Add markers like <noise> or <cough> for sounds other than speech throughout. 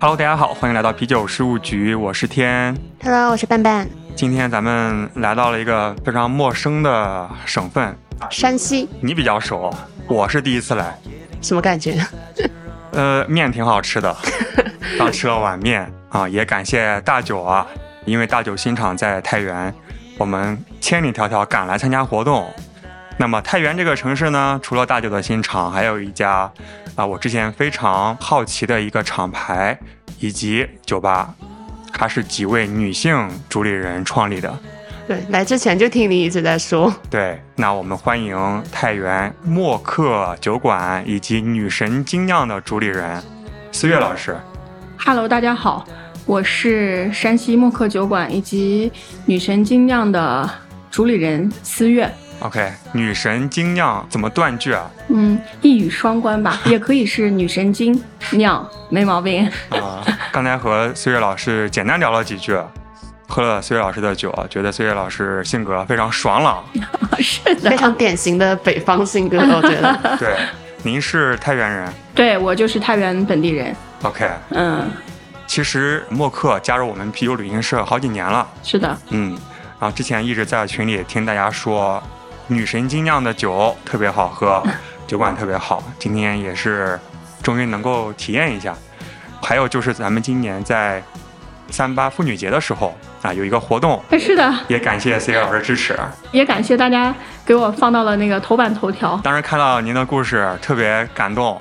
Hello，大家好，欢迎来到啤酒事务局，我是天。Hello，我是半半，今天咱们来到了一个非常陌生的省份，山西，你比较熟，我是第一次来。什么感觉？呃，面挺好吃的，<laughs> 刚吃了碗面啊，也感谢大九啊，因为大九新厂在太原，我们千里迢迢赶来参加活动。那么太原这个城市呢，除了大九的新厂，还有一家啊，我之前非常好奇的一个厂牌以及酒吧，它是几位女性主理人创立的。<laughs> 对，来之前就听你一直在说，<laughs> 对，那我们欢迎太原默克酒馆以及女神精酿的主理人思月老师。Hello，大家好，我是山西默克酒馆以及女神精酿的主理人思月。OK，女神精酿怎么断句啊？嗯，一语双关吧，也可以是女神精酿，没毛病。啊、刚才和思月老师简单聊了几句，喝了岁月老师的酒，觉得岁月老师性格非常爽朗。<laughs> 是的非，常典型的北方性格，我觉得。<laughs> 对，您是太原人。对我就是太原本地人。OK，嗯，其实默克加入我们啤酒旅行社好几年了。是的，嗯，然后之前一直在群里听大家说，女神精酿的酒特别好喝，<laughs> 酒馆特别好。今天也是终于能够体验一下。还有就是咱们今年在三八妇女节的时候啊，有一个活动，哎是的，也感谢 C 老师支持。也感谢大家给我放到了那个头版头条。当时看到您的故事，特别感动。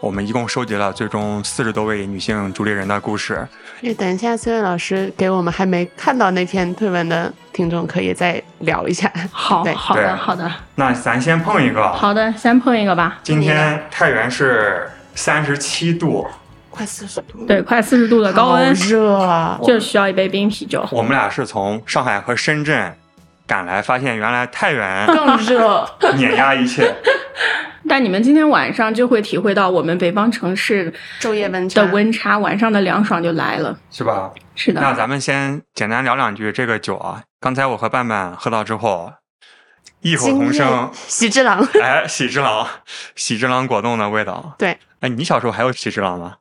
我们一共收集了最终四十多位女性主理人的故事。哎等一下，崔伟老师给我们还没看到那篇推文的听众，可以再聊一下。<laughs> 好好的好的那咱先碰一个。好的，先碰一个吧。今天太原是三十七度，快四十度，对，快四十度的高温，热啊！<laughs> 就需要一杯冰啤酒。我们俩是从上海和深圳赶来，发现原来太原更热，<laughs> 碾压一切。<laughs> 但你们今天晚上就会体会到我们北方城市昼夜温差的温差，晚上的凉爽就来了。是吧？是的，那咱们先简单聊两句这个酒啊。刚才我和伴伴喝到之后，异口同声，喜之郎，哎，喜之郎，喜之郎果冻的味道。对，哎，你小时候还有喜之郎吗？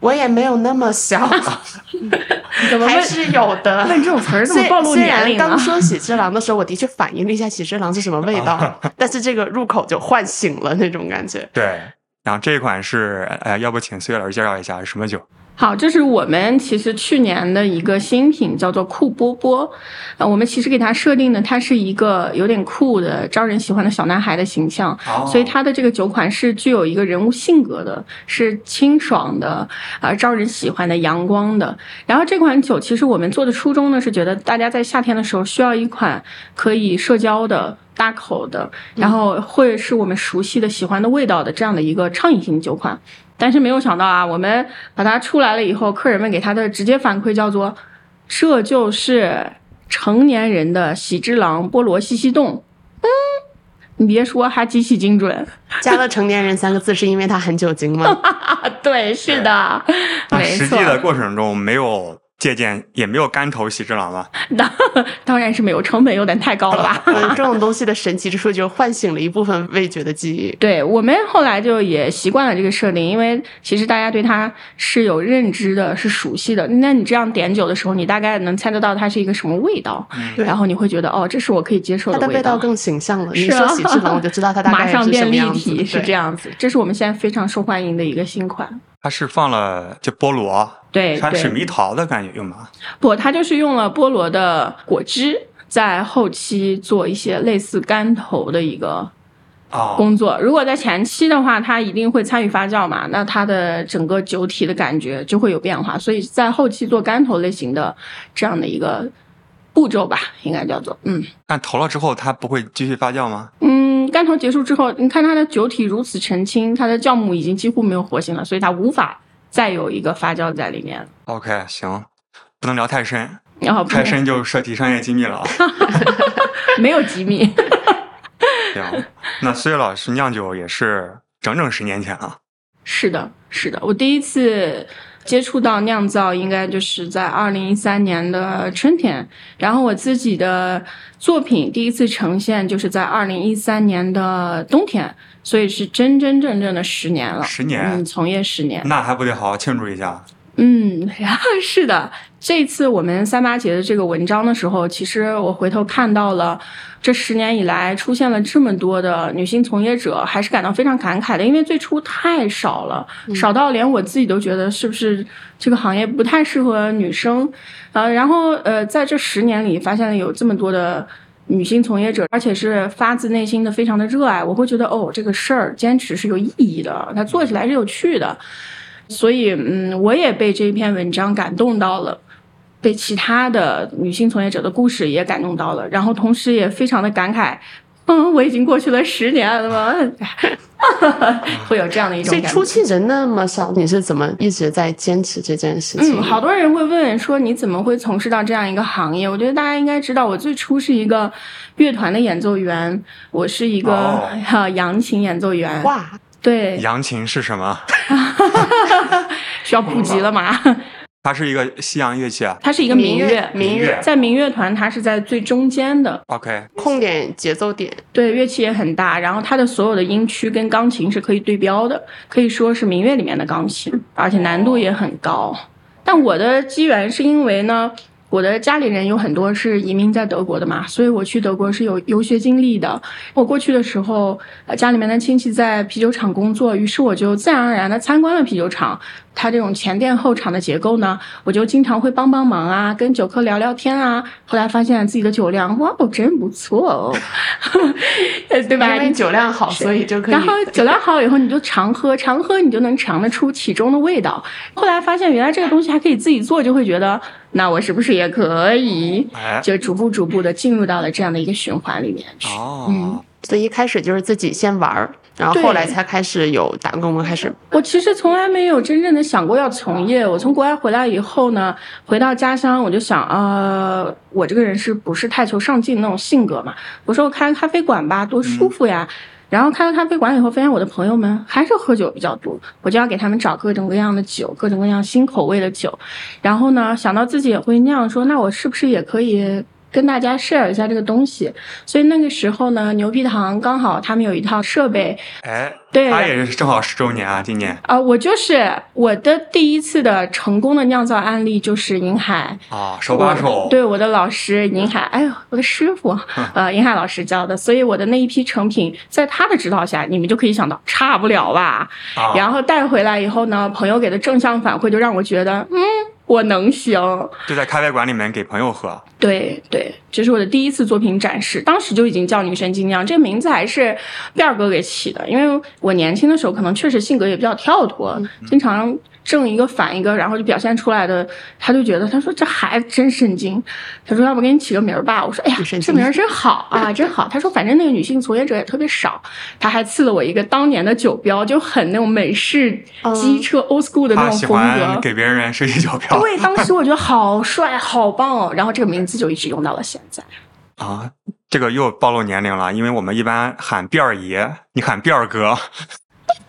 我也没有那么小，<laughs> 怎么问还是有的。问这种词儿怎么虽暴露虽然年龄呢刚？说喜之郎的时候，我的确反应了一下喜之郎是什么味道，<laughs> 但是这个入口就唤醒了那种感觉。对。然后这一款是，哎，要不请四月老师介绍一下是什么酒？好，这是我们其实去年的一个新品，叫做酷波波。呃，我们其实给它设定的，它是一个有点酷的、招人喜欢的小男孩的形象。哦所以它的这个酒款是具有一个人物性格的，是清爽的，啊、招人喜欢的、阳光的。然后这款酒其实我们做的初衷呢，是觉得大家在夏天的时候需要一款可以社交的、大口的，然后会是我们熟悉的、喜欢的味道的这样的一个畅饮型酒款。但是没有想到啊，我们把它出来了以后，客人们给他的直接反馈叫做：“这就是成年人的喜之郎菠萝西西冻。”嗯，你别说，还极其精准。加了“成年人”三个字，是因为它含酒精吗？啊，<laughs> 对，是的，那没错。实际的过程中没有借鉴，也没有干头喜之郎吧？<laughs> 当当然是没有，成本有点太高了吧？<laughs> 嗯，这种 <laughs> 东西的神奇之处就是唤醒了一部分味觉的记忆。对我们后来就也习惯了这个设定，因为其实大家对它是有认知的，是熟悉的。那你这样点酒的时候，你大概能猜得到它是一个什么味道，对然后你会觉得哦，这是我可以接受它的味道道更形象了。你说喜之郎，我就知道它大概是什马上变立。体，是这样子。这是我们现在非常受欢迎的一个新款。它是放了这菠萝，对对它水蜜桃的感觉用吗？不，它就是用了菠萝的果汁，在后期做一些类似干头的一个哦，工作。如果在前期的话，它一定会参与发酵嘛，那它的整个酒体的感觉就会有变化。所以在后期做干头类型的这样的一个步骤吧，应该叫做嗯但投了之后它不会继续发酵吗？嗯，干头结束之后，你看它的酒体如此澄清，它的酵母已经几乎没有活性了，所以它无法再有一个发酵在里面。OK，行，不能聊太深，然后太深就涉及商业机密了啊。<laughs> 没有机密。<laughs> 行，那岁月老师酿酒也是整整十年前了。是的，是的，我第一次接触到酿造，应该就是在二零一三年的春天。然后我自己的作品第一次呈现，就是在二零一三年的冬天，所以是真真正正的十年了。十年嗯，从业十年。那还不得好好庆祝一下？嗯，然后是的，这次我们三八节的这个文章的时候，其实我回头看到了，这十年以来出现了这么多的女性从业者，还是感到非常感慨的，因为最初太少了，少到连我自己都觉得是不是这个行业不太适合女生，呃，然后呃，在这十年里发现了有这么多的。女性从业者，而且是发自内心的非常的热爱，我会觉得哦，这个事儿坚持是有意义的，它做起来是有趣的。所以，嗯，我也被这篇文章感动到了，被其他的女性从业者的故事也感动到了，然后同时也非常的感慨，嗯，我已经过去了十年了吗？<laughs> 会有这样的一种所以感觉。出气人那么少，你是怎么一直在坚持这件事情？嗯，好多人会问说你怎么会从事到这样一个行业？我觉得大家应该知道，我最初是一个乐团的演奏员，我是一个、哦呃扬琴演奏员。哇，对，扬琴是什么？<laughs> 需要普及了吗？<laughs> 它是一个西洋乐器啊。它是一个民乐，民乐乐在民乐团它是在最中间的，OK，控点节奏点，对，乐器也很大，然后它的所有的音区跟钢琴是可以对标的，可以说是民乐里面的钢琴，而且难度也很高。但我的机缘是因为呢，我的家里人有很多是移民在德国的嘛，所以我去德国是有游学经历的。我过去的时候，呃，家里面的亲戚在啤酒厂工作，于是我就自然而然的参观了啤酒厂。它这种前店后厂的结构呢，我就经常会帮帮忙啊，跟酒客聊聊天啊。后来发现自己的酒量，哇哦，真不错哦，<laughs> 呃对吧？因为酒量好，所以就可以。然后酒量好以后，你就常喝，常喝你就能尝得出其中的味道。后来发现原来这个东西还可以自己做，就会觉得那我是不是也可以？哎，就逐步逐步的进入到了这样的一个循环里面去。哦，嗯所以一开始就是自己先玩儿，然后后来才开始有打工，开始我其实从来没有真正的想过要从业。我从国外回来以后呢，回到家乡我就想，呃，我这个人是不是太求上进那种性格嘛？我说我开个咖啡馆吧，多舒服呀。然后开了咖啡馆以后，发现我的朋友们还是喝酒比较多，我就要给他们找各种各样的酒，各种各样新口味的酒。然后呢，想到自己也会酿，说那我是不是也可以跟大家 share 一下这个东西？所以那个时候呢，牛皮糖刚好他们有一套设备，哎，对。他也是正好十周年啊，今年。啊、我就是我的第一次的成功的酿造案例就是银海，啊，手把手，对我的老师银海，哎呦，我的师傅，<laughs> 呃，银海老师教的，所以我的那一批成品在他的指导下，你们就可以想到差不了吧。啊，然后带回来以后呢，朋友给的正向反馈就让我觉得，嗯，我能行。就在咖啡馆里面给朋友喝，对对，这是我的第一次作品展示，当时就已经叫女神精酿，这个名字还是辫儿哥给起的，因为我年轻的时候可能确实性格也比较跳脱，经常正一个反一个，然后就表现出来的，他就觉得他说这孩子真神经，他说要不给你起个名儿吧，我说哎呀这名儿真好啊，<laughs> 真好，他说反正那个女性从业者也特别少，他还赐了我一个当年的酒标，就很那种美式机车 old school 的那种风格，欢给别人设计酒标。对，当时我觉得好帅，好棒哦，<laughs> 然后这个名字就一直用到了现在。啊。这个又暴露年龄了，因为我们一般喊辫儿爷，你喊辫儿哥，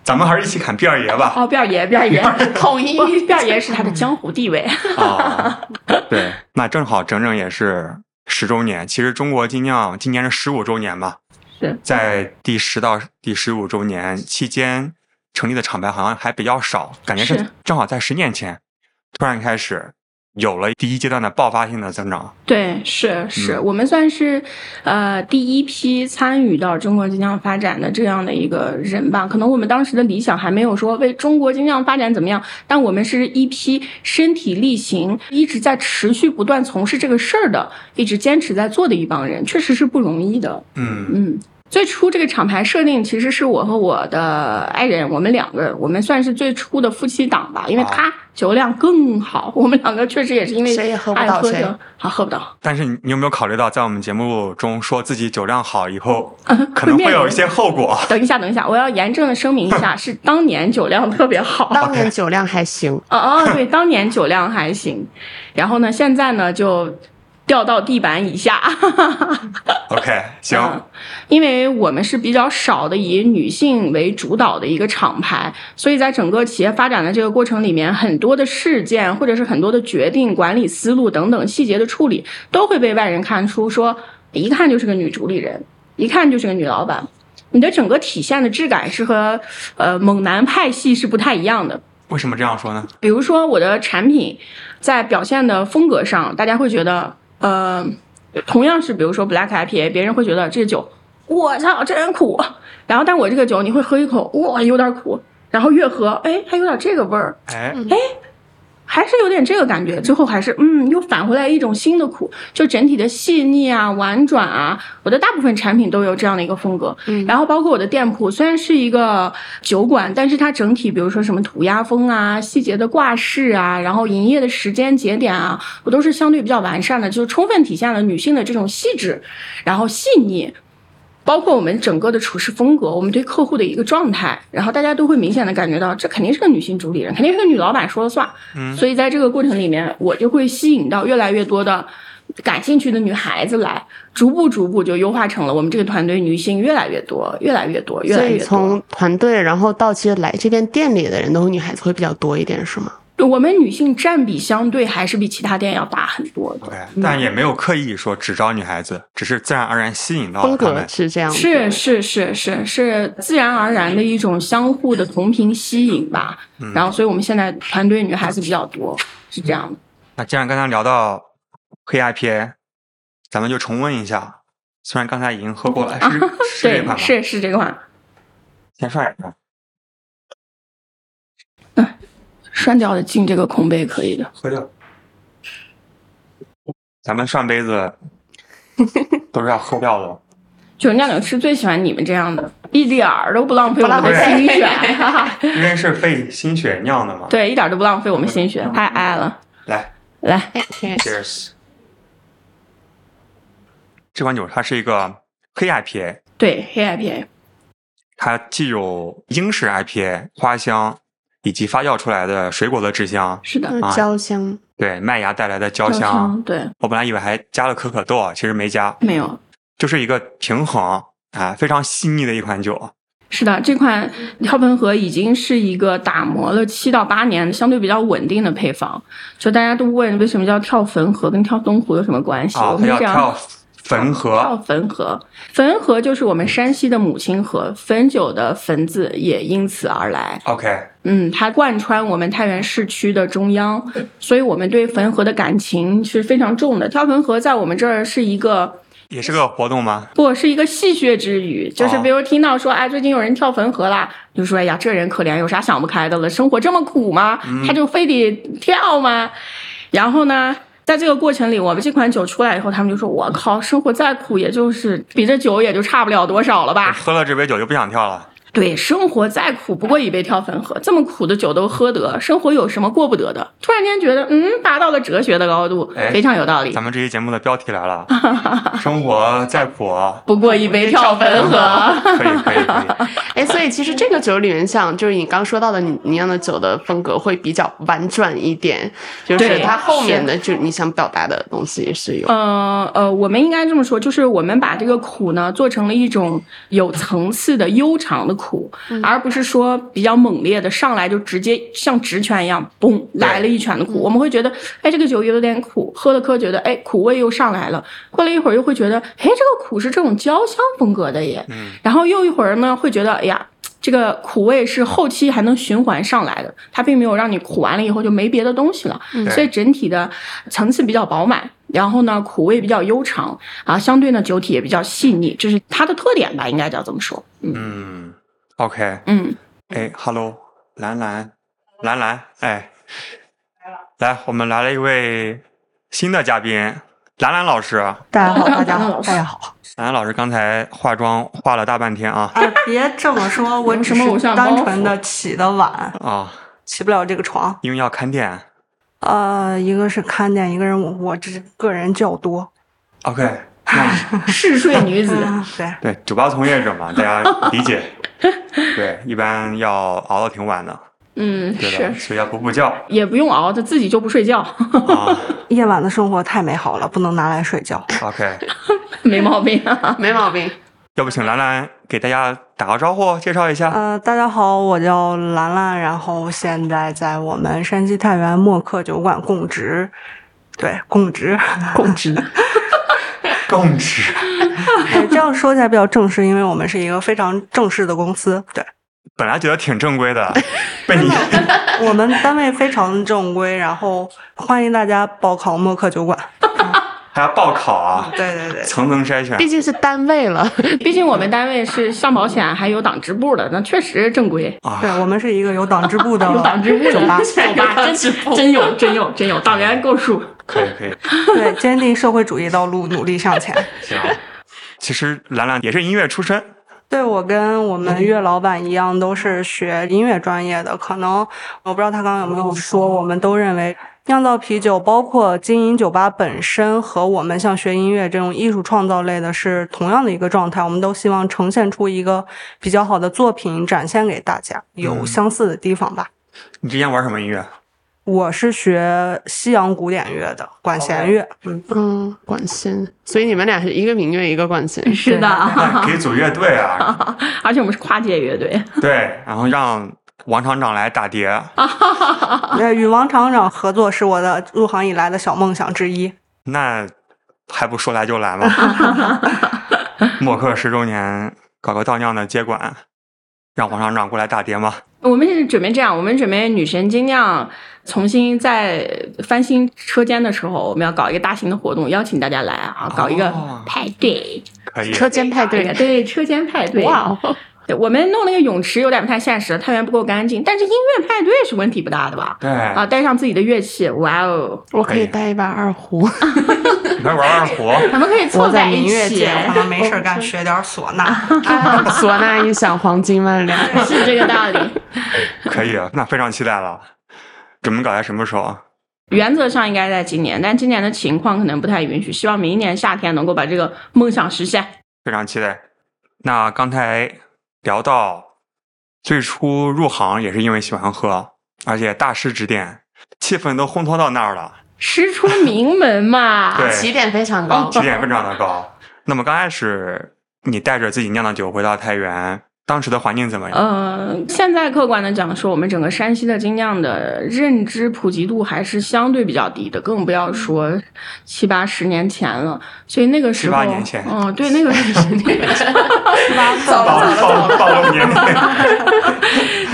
咱们还是一起砍辫儿爷吧。哦，辫儿爷，辫儿爷，统一不辫儿爷是他的江湖地位。啊，<laughs> 对，那正好整整也是十周年。其实中国精酿今年是十五周年吧，是在第十到第十五周年期间成立的厂牌好像还比较少，感觉是是正好在十年前突然开始有了第一阶段的爆发性的增长。对，是是，嗯我们算是呃第一批参与到中国精酿发展的这样的一个人吧。可能我们当时的理想还没有说为中国精酿发展怎么样，但我们是一批身体力行，一直在持续不断从事这个事儿的，一直坚持在做的一帮人，确实是不容易的。嗯，嗯，最初这个厂牌设定其实是我和我的爱人，我们两个，我们算是最初的夫妻档吧，因为啊他酒量更好，我们两个确实也是因为谁也喝不爱到谁喝酒，好喝不到，但是你你有没有考虑到，在我们节目中说自己酒量好以后，<laughs> 嗯可能会有一些后果？<laughs> 等一下，等一下，我要严正的声明一下，<laughs> 是当年酒量特别好。当年酒量还行，哦哦，对，当年酒量还行，然后呢，现在呢就掉到地板以下。<laughs> OK，行，嗯因为我们是比较少的以女性为主导的一个厂牌，所以在整个企业发展的这个过程里面，很多的事件或者是很多的决定、管理思路等等细节的处理，都会被外人看出说，一看就是个女主理人，一看就是个女老板。你的整个体现的质感是和呃猛男派系是不太一样的。为什么这样说呢？比如说我的产品在表现的风格上，大家会觉得，呃，同样是比如说 Black IPA，别人会觉得这个酒，我操，真苦。然后但我这个酒你会喝一口，哇，有点苦，然后越喝，哎，还有点这个味儿，哎，还是有点这个感觉，最后还是嗯，又返回来一种新的苦，就整体的细腻啊、婉转啊，我的大部分产品都有这样的一个风格。嗯然后包括我的店铺，虽然是一个酒馆，但是它整体，比如说什么涂鸦风啊、细节的挂饰啊，然后营业的时间节点啊，我都是相对比较完善的，就是充分体现了女性的这种细致，然后细腻。包括我们整个的处事风格，我们对客户的一个状态，然后大家都会明显的感觉到，这肯定是个女性主理人，肯定是个女老板说了算。嗯所以在这个过程里面，我就会吸引到越来越多的感兴趣的女孩子来，逐步逐步就优化成了我们这个团队女性越来越多，越来越多，越来越多。以从团队，然后到其实来这边店里的人都是女孩子会比较多一点，是吗？我们女性占比相对还是比其他店要大很多的。OK，但也没有刻意说只招女孩子，只是自然而然吸引到风格了她们。是这样，是是是是是自然而然的一种相互的同频吸引吧。然后，所以我们现在团队女孩子比较多，是这样的。那既然刚才聊到黑 IPA，咱们就重温一下。虽然刚才已经喝过了，<laughs> 是是这对款，吗？是是这款，先涮一涮，涮掉的进这个空杯可以的。喝掉。咱们涮杯子 <laughs> 都是要喝掉的。就是酿酒师最喜欢你们这样的，一点儿都不浪费我们的心血。<laughs> 因为是费心血酿的嘛。对，一点儿都不浪费我们心血，太爱了。来来，哎，cheers，Cheers。这款酒它是一个黑 IPA，对，黑 IPA，它既有英式 IPA 花香，以及发酵出来的水果的脂香，是的，啊焦香，对麦芽带来的焦焦香。对，我本来以为还加了可可豆，啊其实没加，没有。就是一个平衡啊，非常细腻的一款酒。是的，这款跳盆河已经是一个打磨了七到八年、相对比较稳定的配方。就大家都问为什么叫跳汾河，跟跳东湖有什么关系？啊，我们这样它要跳汾跳河，汾河，汾河就是我们山西的母亲河，汾酒的汾字也因此而来。OK，嗯，它贯穿我们太原市区的中央，<laughs> 所以我们对汾河的感情是非常重的。跳汾河在我们这儿是一个也是个活动吗？不是一个戏谑之语，就是哦比如听到说，哎，最近有人跳汾河啦，就说，哎呀，这人可怜，有啥想不开的了？生活这么苦吗？他就非得跳吗？然后呢？在这个过程里，我们这款酒出来以后，他们就说：“我靠，生活再苦，也就是比这酒也就差不了多少了吧？喝了这杯酒就不想跳了。对，生活再苦不过一杯跳粉河，这么苦的酒都喝得，生活有什么过不得的？突然间觉得，嗯，达到了哲学的高度，哎非常有道理咱。们这期节目的标题来了，<laughs> 生活再苦，不过一杯跳粉河，可以可以可以。<laughs> 哎，所以其实这个酒里面，像就是你刚说到的，你你酿的酒的风格会比较婉转一点，就是对它后面的就你想表达的东西也是有。呃呃，我们应该这么说，就是我们把这个苦呢做成了一种有层次的悠长的苦，而不是说比较猛烈的上来就直接像直拳一样，嘣来了一拳的苦。我们会觉得，哎，这个酒有点苦，喝了喝觉得，哎，苦味又上来了。过了一会儿又会觉得，哎，这个苦是这种焦香风格的耶。嗯然后又一会儿呢，会觉得，哎呀。这个苦味是后期还能循环上来的，它并没有让你苦完了以后就没别的东西了，所以整体的层次比较饱满，然后呢苦味比较悠长啊，相对呢酒体也比较细腻，这是它的特点吧，应该叫这么说。嗯嗯，OK，嗯，哎，Hello，兰兰，兰兰，哎，来，我们来了一位新的嘉宾，兰兰老师。大家好，大家好，大家好。兰兰老师刚才化妆化了大半天啊啊，别这么说，我只什么偶是像单纯的起的晚，啊，<laughs> 起不了这个床。因为要看店。呃，一个是看店，一个人我我这个人较多。OK，那嗜睡女子，嗯，对，对酒吧从业者嘛，大家理解。<laughs> 对，一般要熬到挺晚的。嗯，是，所以要补补觉也不用熬，他自己就不睡觉，啊。<laughs> 夜晚的生活太美好了，不能拿来睡觉。OK，<laughs> 没毛病。啊没毛病。要不请兰兰给大家打个招呼，介绍一下。呃，大家好，我叫兰兰，然后现在在我们山西太原默克酒馆供职，对，供职，供职，供职，<laughs> 对，这样说起来比较正式，因为我们是一个非常正式的公司，对本来觉得挺正规的，<laughs> 被你我们单位非常正规，然后欢迎大家报考默克酒馆。<laughs> 还要报考啊，对对对，层层筛选。毕竟是单位了。<laughs> 毕竟我们单位是上保险，还有党支部的，那确实正规。啊对，我们是一个有党支部的 <laughs> 有党支部的酒吧。<laughs> 酒吧真真有真有真有，党员够数。可以可以，对，坚定社会主义道路，努力向前。行。其实兰兰也是音乐出身，对我跟我们岳老板一样，都是学音乐专业的。可能我不知道他刚刚有没有说，我们都认为酿造啤酒，包括经营酒吧本身和我们像学音乐这种艺术创造类的是同样的一个状态。我们都希望呈现出一个比较好的作品，展现给大家，有嗯相似的地方吧。你之前玩什么音乐？我是学西洋古典乐的，管弦乐。嗯，嗯，管弦，所以你们俩是一个民乐，一个管弦。是的，<laughs> 可以组乐队啊，<laughs> 而且我们是跨界乐队。对，然后让王厂长来打碟，<laughs> 呃，与王厂长合作是我的入行以来的小梦想之一。那还不说来就来吗？<laughs> 默克十周年搞个倒酿的接管，让王厂长过来打碟吗？我们是准备这样，我们准备女神精酿重新在翻新车间的时候，我们要搞一个大型的活动，邀请大家来啊，搞一个哦派对，可以，车间派对对，车间派对。哇哦，对我们弄那个泳池有点不太现实，太原不够干净，但是音乐派对是问题不大的吧？对，啊，带上自己的乐器，哇哦，我可可以以带一把二胡。<laughs> 你快玩二胡，咱们可以凑在在一起可能没事干，学点唢呐。<laughs> <laughs> 唢呐一响，黄金万两。是这个道理。可以，那非常期待了。准备搞在什么时候？原则上应该在今年，但今年的情况可能不太允许，希望明年夏天能够把这个梦想实现。非常期待。那刚才聊到最初入行也是因为喜欢喝，而且大师指点，气氛都烘托到那儿了，师出名门嘛，<laughs> 对起点非常高。起点非常的高。那么刚开始你带着自己酿的酒回到太原，当时的环境怎么样？呃，现在客观的讲说，我们整个山西的精酿的认知普及度还是相对比较低的，更不要说七八十年前了。所以那个时候，七八年前嗯，对，那个时候，<laughs> 暴暴暴露年龄，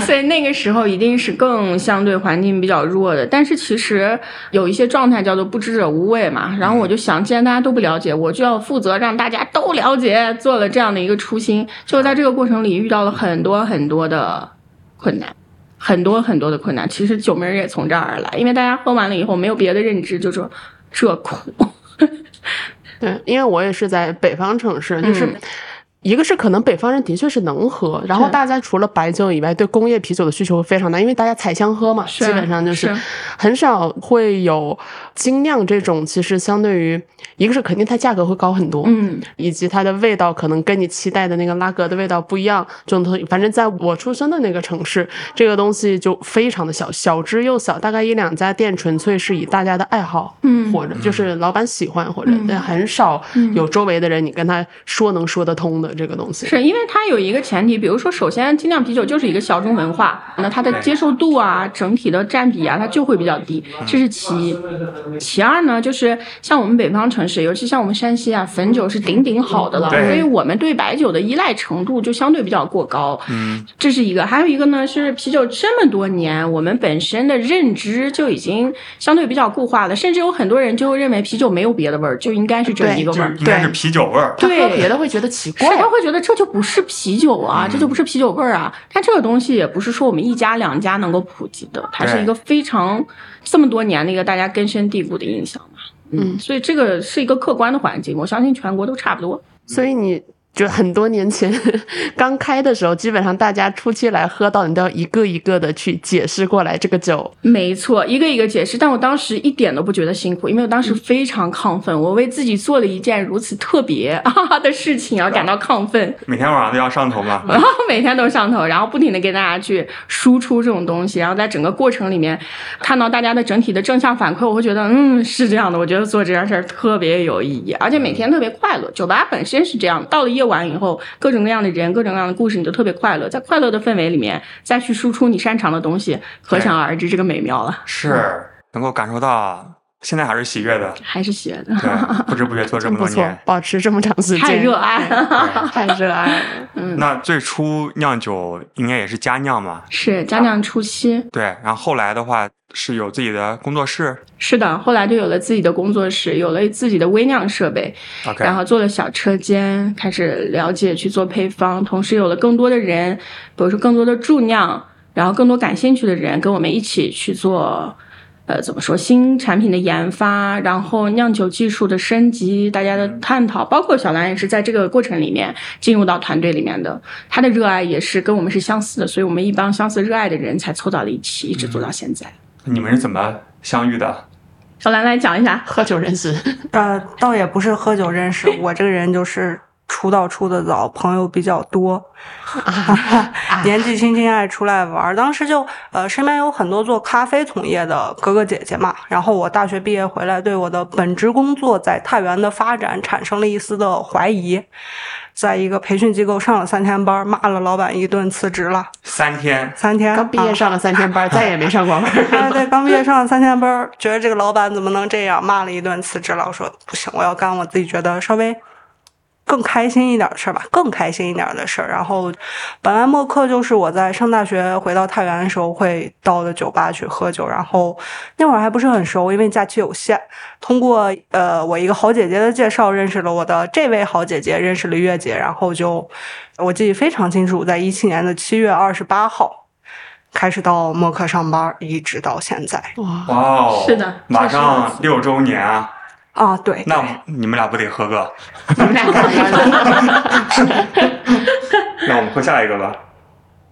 <laughs> 所以那个时候一定是更相对环境比较弱的。但是其实有一些状态叫做不知者无畏嘛。然后我就想，既然大家都不了解，我就要负责让大家都了解，做了这样的一个初心。就在这个过程里遇到了很多很多的困难。很多很多的困难，其实酒门儿也从这儿而来，因为大家喝完了以后没有别的认知，就说这苦，对，因为我也是在北方城市，就是。嗯一个是可能北方人的确是能喝，然后大家除了白酒以外，对工业啤酒的需求非常大，因为大家采香喝嘛，基本上就是。是很少会有精酿这种，其实相对于一个是肯定它价格会高很多，嗯，以及它的味道可能跟你期待的那个拉格的味道不一样。这种东西，反正在我出生的那个城市，这个东西就非常的小，小之又小，大概一两家店，纯粹是以大家的爱好，嗯。或者就是老板喜欢，或者嗯。但很少有周围的人你跟他说能说得通的这个东西。是因为它有一个前提，比如说，首先精酿啤酒就是一个小众文化，那它的接受度啊，整体的占比啊，它就会比较低，这是其一。其二呢，就是像我们北方城市，尤其像我们山西啊，汾酒是顶顶好的了，所以我们对白酒的依赖程度就相对比较过高。嗯，这是一个，还有一个呢是啤酒这么多年，我们本身的认知就已经相对比较固化了，甚至有很多人就认为啤酒没有别的味儿，就应该是这一个味儿。就是应该是啤酒味儿。喝对别的会觉得奇是怪，他会觉得这就不是啤酒啊，这就不是啤酒味儿啊。但这个东西也不是说我们一家两家能够普及的，它是一个非常这么多年的一个大家根深蒂固的印象嘛。嗯，所以这个是一个客观的环境，我相信全国都差不多。所以你就很多年前 <laughs> 刚开的时候，基本上大家初期来喝到，你都要一个一个的去解释过来这个酒。没错，一个一个解释。但我当时一点都不觉得辛苦，因为我当时非常亢奋，我为自己做了一件如此特别啊的事情而感到亢奋。每天晚上都要上头吗？<laughs> 然后每天都上头，然后不停的给大家去输出这种东西，然后在整个过程里面看到大家的整体的正向反馈，我会觉得嗯是这样的，我觉得做这件事儿特别有意义，而且每天特别快乐。酒吧本身是这样，到了夜晚以后，各种各样的人，各种各样的故事，你都特别快乐，在快乐的氛围里面再去输出你擅长的东西，可想而知这个美妙了。是能够感受到，现在还是喜悦的，还是喜悦的，对，不知不觉做这么多 <laughs> 年，。保持这么长时间，太热爱了。<laughs> 太热爱了。<laughs> 那最初酿酒应该也是家酿嘛？是家酿初期，对，然后后来的话是有自己的工作室是的，后来就有了自己的工作室，有了自己的微酿设备，，OK，然后做了小车间，开始了解去做配方，同时有了更多的人，比如说更多的助酿，然后更多感兴趣的人跟我们一起去做。呃，怎么说新产品的研发，然后酿酒技术的升级，大家的探讨，包括小兰也是在这个过程里面进入到团队里面的，他的热爱也是跟我们是相似的，所以我们一帮相似热爱的人才凑到了一起，一直做到现在。你们是怎么相遇的？小兰来讲一下，喝酒认识，<laughs> 呃，倒也不是喝酒认识，我这个人就是出道出的早，朋友比较多，<laughs> 年纪轻轻爱出来玩儿。当时就呃身边有很多做咖啡从业的哥哥姐姐嘛，然后我大学毕业回来，对我的本职工作在太原的发展产生了一丝的怀疑。在一个培训机构上了三天班，骂了老板一顿，辞职了。三天，三天刚毕业啊上了三天班，再也没上过班。哎，<laughs> 对，刚毕业上了三天班，觉得这个老板怎么能这样，骂了一顿，辞职了。我说不行，我要干我自己觉得稍微更开心一点的事儿吧，更开心一点的事儿。然后，本来默克就是我在上大学回到太原的时候会到的酒吧去喝酒，然后那会儿还不是很熟，因为假期有限。通过呃我一个好姐姐的介绍，认识了我的这位好姐姐，认识了月姐，然后就我记得非常清楚，在一七年的七月二十八号。开始到默克上班，一直到现在哇，哦，是的马上六周年啊，啊，对，那你们俩不得喝个？<laughs> 你们俩干嘛？那我们喝下一个吧，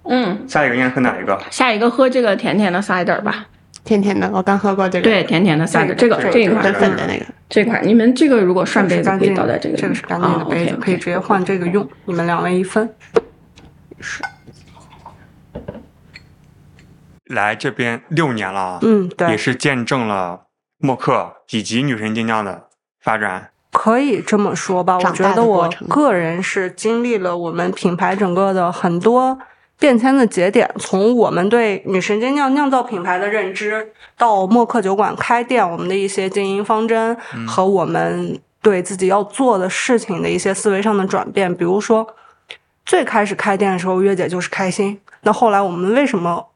嗯，下一个应该喝哪一个？下一个喝这个甜甜的 cider 吧。甜甜的，我刚喝过这个，对，甜甜的 cider，这个这一款粉粉的那个。这款，你们这个如果涮杯子可以倒在这个，这个是干净的啊杯子，可以直接换这个用。你们两位一分。是来这边六年了啊，嗯，对也，是见证了默克以及女神精酿的发展。可以这么说吧。我觉得我个人是经历了我们品牌整个的很多变迁的节点，从我们对女神精酿酿造品牌的认知，到默克酒馆开店，我们的一些经营方针和我们对自己要做的事情的一些思维上的转变。比如说，最开始开店的时候，月姐就是开心。那后来我们为什么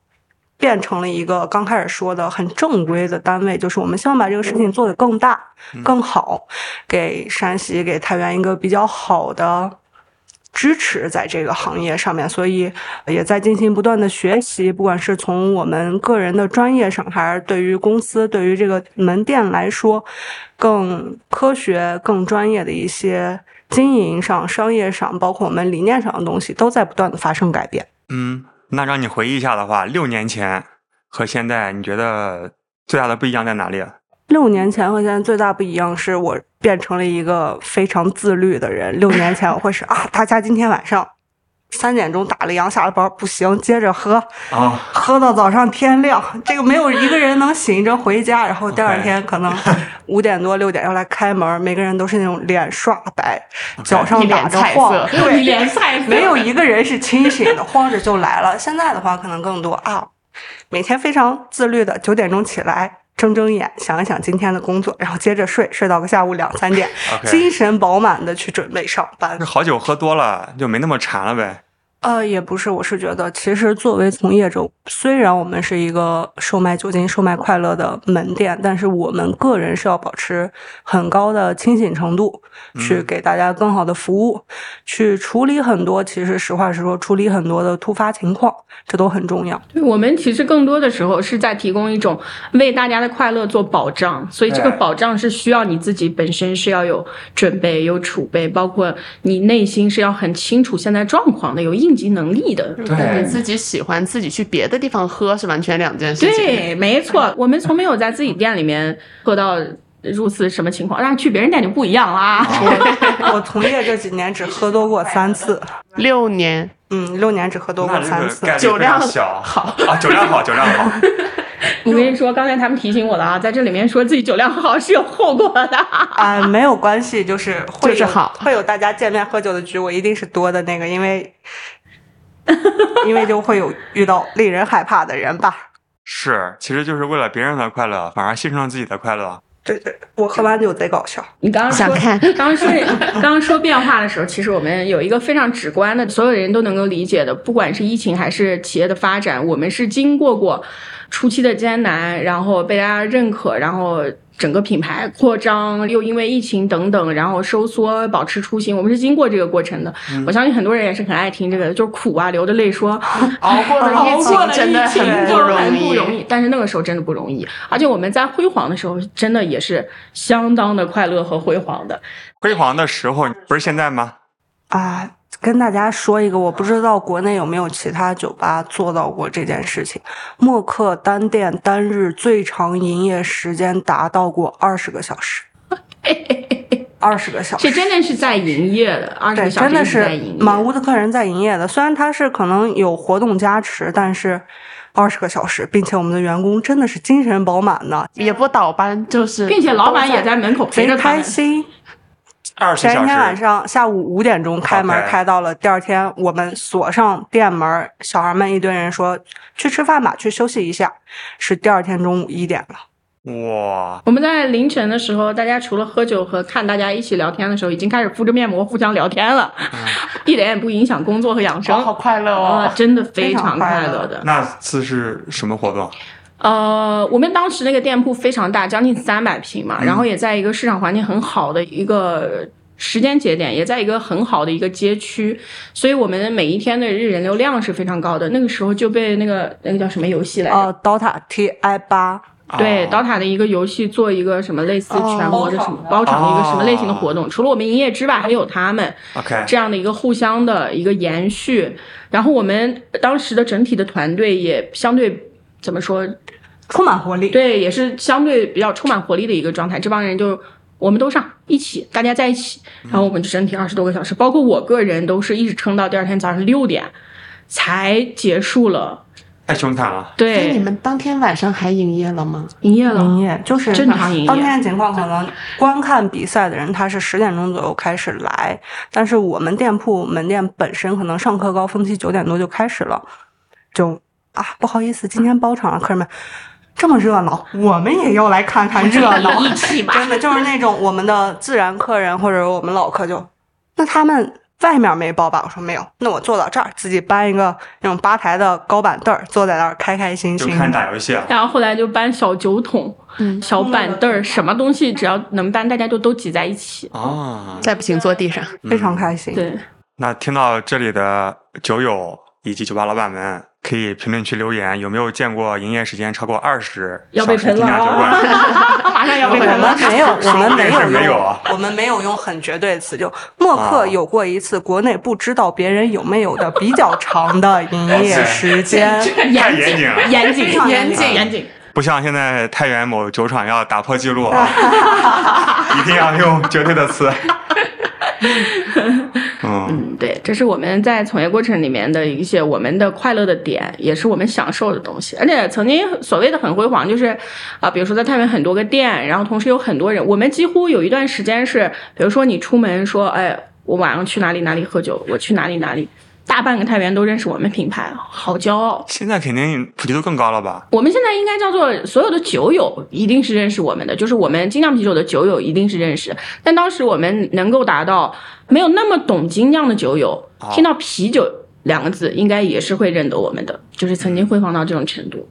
变成了一个刚开始说的很正规的单位？就是我们希望把这个事情做得更大、更好，给山西、给太原一个比较好的。支持在这个行业上面，所以也在进行不断的学习，不管是从我们个人的专业上，还是对于公司、对于这个门店来说，更科学、更专业的一些经营上、商业上，包括我们理念上的东西，都在不断的发生改变。嗯，那让你回忆一下的话，六年前和现在，你觉得最大的不一样在哪里？六年前和现在最大不一样是我变成了一个非常自律的人。六年前我会是啊，大家今天晚上三点钟打了烊下了班，不行，接着喝，啊，喝到早上天亮。这个没有一个人能醒着回家，然后第二天可能五点多六点要来开门，每个人都是那种脸刷白，脚上打着晃色，对，一脸菜色没有一个人是清醒的，晃着就来了。现在的话，可能更多啊，每天非常自律的，九点钟起来。睁睁眼，想一想今天的工作，然后接着睡，睡到个下午两三点 <laughs> 精神饱满的去准备上班这。好酒喝多了就没那么馋了呗。呃，也不是，我是觉得，其实作为从业者，虽然我们是一个售卖酒精、售卖快乐的门店，但是我们个人是要保持很高的清醒程度，去给大家更好的服务，去处理很多，其实实话实说，处理很多的突发情况，这都很重要。对我们其实更多的时候是在提供一种为大家的快乐做保障，所以这个保障是需要你自己本身是要有准备、有储备，包括你内心是要很清楚现在状况的，有应急能力的。跟你自己喜欢自己去别的地方喝是完全两件事情。对，没错，我们从没有在自己店里面喝到如此什么情况，但是去别人店就不一样啦。我我从业这几年只喝多过三次，六年嗯，六年只喝多过三次。酒量小好啊，酒量好，酒量好。<laughs> 我跟你说，刚才他们提醒我了啊，在这里面说自己酒量好是有后果的。啊、没有关系，就是会有就是好会有大家见面喝酒的局，我一定是多的那个，因为 <laughs> 因为就会有遇到令人害怕的人吧。是，其实就是为了别人的快乐，反而牺牲了自己的快乐。对对，我喝完酒贼搞笑。你刚刚说想看刚刚说刚刚说变化的时候，其实我们有一个非常直观的，所有人都能够理解的，不管是疫情还是企业的发展，我们是经过过初期的艰难，然后被大家认可，然后整个品牌扩张，又因为疫情等等，然后收缩，保持初心，我们是经过这个过程的。我相信很多人也是很爱听这个，就是苦啊，流着泪说 <laughs> 熬过了疫情 <laughs> 熬过了真的很不容易，不容易。但是那个时候真的不容易，而且我们在辉煌的时候，真的也是相当的快乐和辉煌的。辉煌的时候不是现在吗？啊，跟大家说一个，我不知道国内有没有其他酒吧做到过这件事情。默克单店单日最长营业时间达到过二十个小时，<laughs> 二十个小时这。真的是在营业的，二十，个小时真的是在营业。满屋的客人在营业的。虽然它是可能有活动加持，但是二十个小时，并且我们的员工真的是精神饱满的，也不倒班，就是并且老板也在门口陪着他们。心。二十小前一天晚，上下午五点钟开门开到了第二天，我们锁上店门，小孩们一堆人说去吃饭吧，去休息一下，是第二天中午一点了。哇，我们在凌晨的时候，大家除了喝酒和看大家一起聊天的时候，已经开始敷着面膜互相聊天了，一点也不影响工作和养生。哦，好快乐啊，哦！真的非非常常快乐快乐的。那次是什么活动？呃，我们当时那个店铺非常大，将近三百平嘛，然后也在一个市场环境很好的一个时间节点，也在一个很好的一个街区，所以我们每一天的日人流量是非常高的。那个时候就被那个那个叫什么游戏来着？呃，DOTA TI 八，对哦，DOTA 的一个游戏做一个什么类似全国的什么包场的一个什么类型的活动，除了我们营业之外，还有他们这样的一个互相的一个延续。然后我们当时的整体的团队也相对怎么说？充满活力。对，也是相对比较充满活力的一个状态。这帮人就我们都上一起，大家在一起，然后我们就整体二十多个小时，包括我个人都是一直撑到第二天早上六点才结束了。太凶残了。所以你，们当天晚上还营业了吗？营业了。营业就是正常营业当天的情况可能观看比赛的人他是十点钟左右开始来，但是我们店铺门店本身可能上课高峰期九点多就开始了，就啊不好意思，今天包场了，客人们。这么热闹，我们也要来看看 <laughs> 热闹，一起吧真的就是那种我们的自然客人或者我们老客就，那他们外面没包吧？我说没有，那我坐到这儿，自己搬一个那种吧台的高板凳儿，坐在那儿开开心心。就看打游戏啊。然后后来就搬小酒桶、嗯小板凳儿，什么东西只要能搬，大家就都挤在一起。哦，再不行坐地上。非常开心。对，那听到这里的酒友以及酒吧老板们，可以评论区留言，有没有见过营业时间超过二十要被喷了小时定价酒馆？啊！<laughs> 马上要被我喷了们。<laughs> 没有，我们没有没有我们没有用很绝对的词。就默克有过一次国内不知道别人有没有的比较长的营业时间，太 <laughs> 严谨了，严谨，严谨严谨。不像现在太原某酒厂要打破记录啊，一定要用绝对的词。嗯，对，这是我们在从业过程里面的一些我们的快乐的点，也是我们享受的东西。而且曾经所谓的很辉煌，就是啊、比如说在太原很多个店，然后同时有很多人，我们几乎有一段时间是，比如说你出门说，哎，我晚上去哪里哪里喝酒，我去哪里哪里，大半个太原都认识我们品牌，好骄傲。现在肯定普及度更高了吧？我们现在应该叫做所有的酒友一定是认识我们的，就是我们精酿啤酒的酒友一定是认识。但当时我们能够达到没有那么懂精酿的酒友，听到啤酒两个字，应该也是会认得我们的，就是曾经辉煌到这种程度。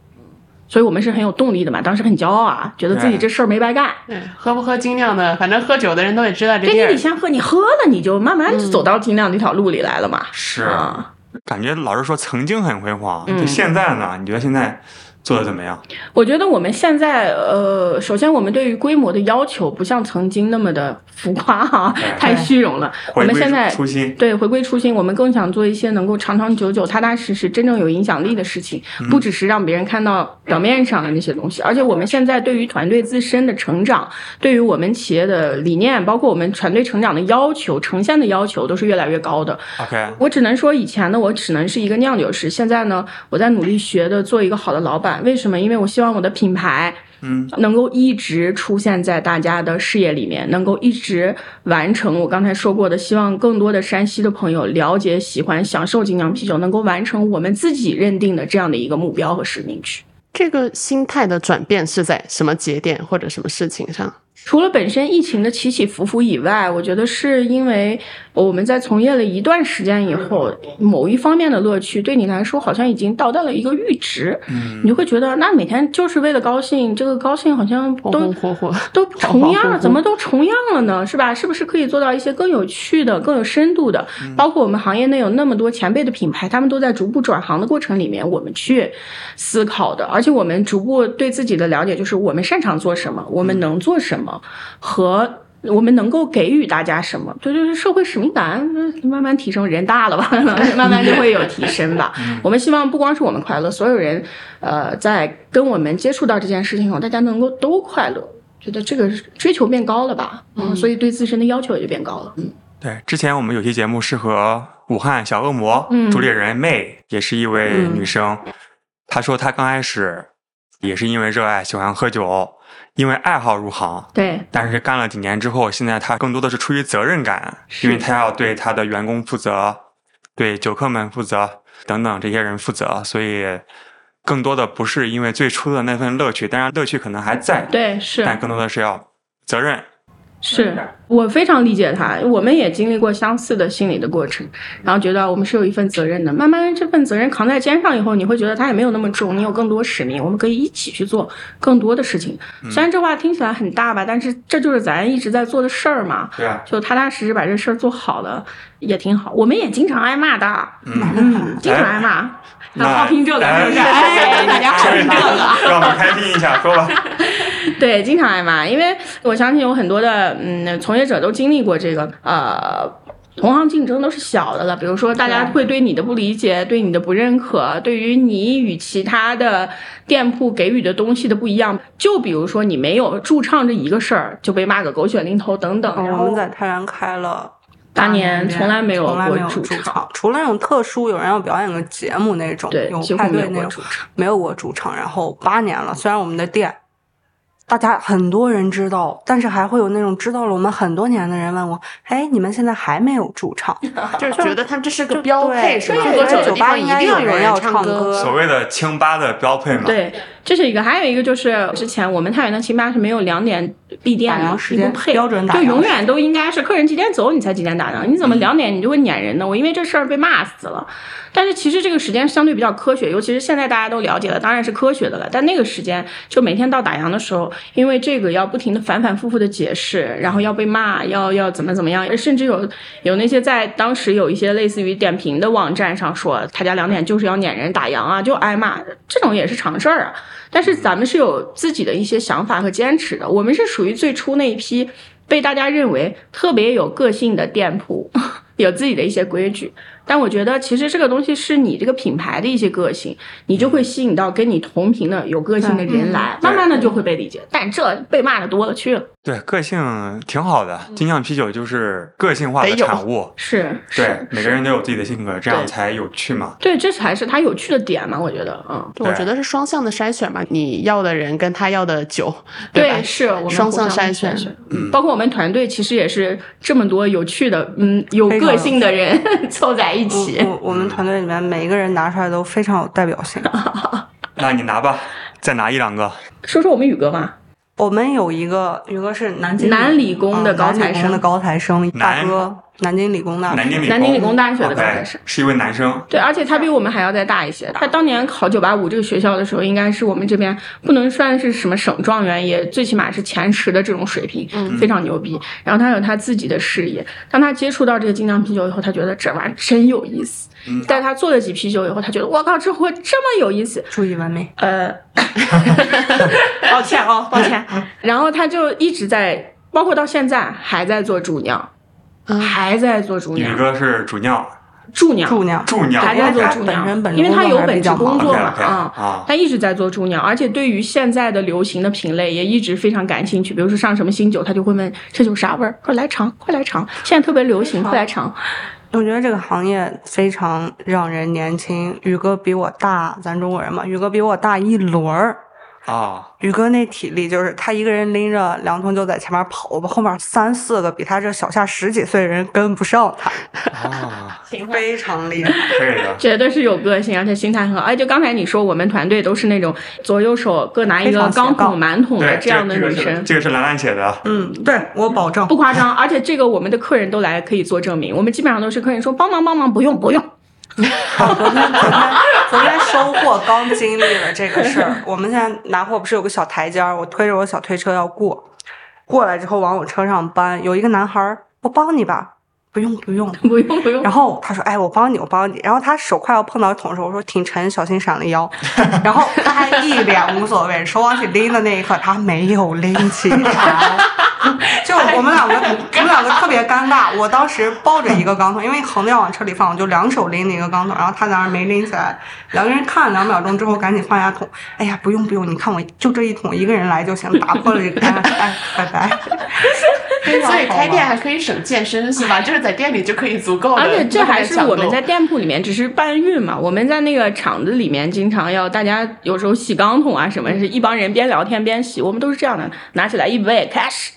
所以我们是很有动力的嘛，当时很骄傲啊，觉得自己这事儿没白干。对，喝不喝精酿的，反正喝酒的人都得知道这对，你地儿得。先喝，你喝了你就慢慢就走到精酿这条路里来了嘛。是啊，感觉老师说曾经很辉煌，嗯就现在呢？你觉得现在做的怎么样？我觉得我们现在，呃，首先我们对于规模的要求不像曾经那么的浮夸哈、对 <laughs> 太虚荣了。我们现在初心，对回归初心，我们更想做一些能够长长久久、踏踏实实、真正有影响力的事情，嗯不只是让别人看到表面上的那些东西。而且我们现在对于团队自身的成长，对于我们企业的理念，包括我们团队成长的要求、呈现的要求，都是越来越高的。OK，我只能说，以前呢，我只能是一个酿酒师。现在呢，我在努力学的做一个好的老板。为什么？因为我希望我的品牌，嗯，能够一直出现在大家的视野里面，能够一直完成我刚才说过的，希望更多的山西的朋友了解、喜欢、享受精酿啤酒，能够完成我们自己认定的这样的一个目标和使命去。这个心态的转变是在什么节点或者什么事情上？除了本身疫情的起起伏伏以外，我觉得是因为我们在从业了一段时间以后，某一方面的乐趣对你来说好像已经到达了一个阈值，嗯你就会觉得那每天就是为了高兴，这个高兴好像都红火火，<laughs> 都重样 <laughs> 了，怎么都重样了呢？是吧？是不是可以做到一些更有趣的、更有深度的？包括我们行业内有那么多前辈的品牌，他们都在逐步转行的过程里面，我们去思考的。而且我们逐步对自己的了解，就是我们擅长做什么，我们能做什么，和我们能够给予大家什么。这就是社会使命感，嗯慢慢提升。人大了吧，<laughs> 慢慢就会有提升吧。我们希望不光是我们快乐，所有人，呃，在跟我们接触到这件事情后，大家能够都快乐。觉得这个追求变高了吧，嗯，所以对自身的要求也就变高了，嗯，对，之前我们有期节目是和武汉小恶魔嗯主理人 May，也是一位嗯女生，她说她刚开始也是因为热爱喜欢喝酒，因为爱好入行，对，但是干了几年之后，现在他更多的是出于责任感，因为他要对他的员工负责，对酒客们负责等等这些人负责，所以更多的不是因为最初的那份乐趣，当然乐趣可能还在，对，是。但更多的是要责任。是，我非常理解他，我们也经历过相似的心理的过程，然后觉得我们是有一份责任的。慢慢这份责任扛在肩上以后，你会觉得它也没有那么重，你有更多使命，我们可以一起去做更多的事情。虽然这话听起来很大吧，但是这就是咱一直在做的事儿嘛。对啊，就踏踏实实把这事儿做好了，也挺好。我们也经常挨骂的，嗯，嗯，经常挨骂。那好好听这个，是不是？大家好听这个。让我们开心一下，说吧。<laughs> 对，经常挨骂，因为我相信有很多的嗯从业者都经历过这个呃。同行竞争都是小的了，比如说大家会对你的不理解，对你的不认可，对于你与其他的店铺给予的东西的不一样，就比如说你没有驻唱这一个事儿，就被骂个狗血淋头等等。然后嗯我们在太原开了八年从来没有过驻驻唱，除了那种特殊有人要表演个节目那种，对，有派对那种，过驻唱。没有过驻唱。然后八年了，虽然我们的店。大家很多人知道，但是还会有那种知道了我们很多年的人问我：“哎，你们现在还没有驻唱？” <laughs> 就是觉得他们这是个标配，对是吧？对喝酒吧一定应该有人人要唱唱歌。所谓的清吧的标配嘛。，对，这是一个，还有一个就是之前我们太原的清吧是没有两点闭店的，时间你不配，标准打就永远都应该是客人几点走你才几点打烊，你怎么两点你就会撵人呢？我因为这事儿被骂死了。但是其实这个时间相对比较科学，尤其是现在大家都了解了，当然是科学的了。但那个时间就每天到打烊的时候，因为这个要不停的反反复复的解释，然后要被骂，要要怎么怎么样，甚至有有那些在当时有一些类似于点评的网站上说他家两点就是要撵人打烊啊，就挨骂，这种也是常事儿啊。但是咱们是有自己的一些想法和坚持的，我们是属于最初那一批被大家认为特别有个性的店铺，<laughs> 有自己的一些规矩。但我觉得其实这个东西是你这个品牌的一些个性，你就会吸引到跟你同频的有个性的人来，慢慢的就会被理解。但这被骂的多了去了，对，个性挺好的。精酿啤酒就是个性化的产物。是对是，每个人都有自己的性格，这样才有趣嘛。对，这才是它有趣的点嘛，我觉得，嗯，我觉得是双向的筛选嘛，你要的人跟他要的酒，吧？对，是我们双向筛选选，嗯，包括我们团队其实也是这么多有趣的，嗯，有个性的人 <laughs> 凑在一起。我我我们团队里面每一个人拿出来都非常有代表性。<laughs> 那你拿吧，再拿一两个。说说我们宇哥吧，我们有一个宇哥是南京南理工的嗯高材生南理工的高材生大哥，南京理工大学。南京理南京理工大学的刚 OK，才是是一位男生。对，而且他比我们还要再大一些。他当年考九八五这个学校的时候，应该是我们这边不能算是什么省状元，也最起码是前十的这种水平，非常牛逼。然后他有他自己的事业。当他接触到这个精酿啤酒以后，他觉得这玩意儿真有意思。但他做了几啤酒以后，他觉得我靠，这货这么有意思。注意完美。呃 <laughs> <laughs> 抱歉哦，抱歉。然后他就一直在，包括到现在还在做主酿，还在做主酿，宇哥是主酿，助酿。助酿，助酿还在做助鸟本身本，身因为他有本职工作嘛啊啊，他一直在做助酿，而且对于现在的流行的品类也一直非常感兴趣。比如说上什么新酒，他就会问这酒啥味儿，快来尝，快来尝，现在特别流行，快来尝。我觉得这个行业非常让人年轻。宇哥比我大，咱中国人嘛，宇哥比我大一轮儿。啊，宇哥那体力就是他一个人拎着两桶酒在前面跑，我们后面三四个比他这小下十几岁的人跟不上他，啊，<laughs> 非常厉害。可以的。绝对是有个性，而且心态很好。哎，就刚才你说，我们团队都是那种左右手各拿一个钢桶、满桶的，这样的这个是女生。这个是兰兰写的。嗯，对我保证不。夸张，而且这个我们的客人都来可以做证明。我们基本上都是客人说帮忙帮忙，不用不用。<laughs> 昨天昨天昨天收货刚经历了这个事儿，我们现在拿货不是有个小台阶儿，我推着我小推车要过，过来之后往我车上搬，有一个男孩儿，我帮你吧，不用 <laughs> 不用。不用不用然，后他说：“哎，我帮你，我帮你。”然后他手快要碰到桶的时候，我说：“挺沉，小心闪了腰。<laughs> ”然后他还一脸无所谓，手往起拎的那一刻，他没有拎起来。<laughs> 就我们两个，我们两个特别尴尬。我当时抱着一个钢桶，因为横着要往车里放，我就两手拎那个钢桶，然后他在那儿没拎起来。两个人看了两秒钟之后，赶紧放下桶。哎呀，不用不用，你看我就这一桶，一个人来就行，打破了这个尴尬。哎，拜拜。所以开店还可以省健身是吧？就是在店里就可以足够的。而且这还是我们在在店铺里面只是搬运嘛，我们在那个厂子里面经常要大家有时候洗钢桶啊什么，是一帮人边聊天边洗，我们都是这样的，拿起来一杯开始。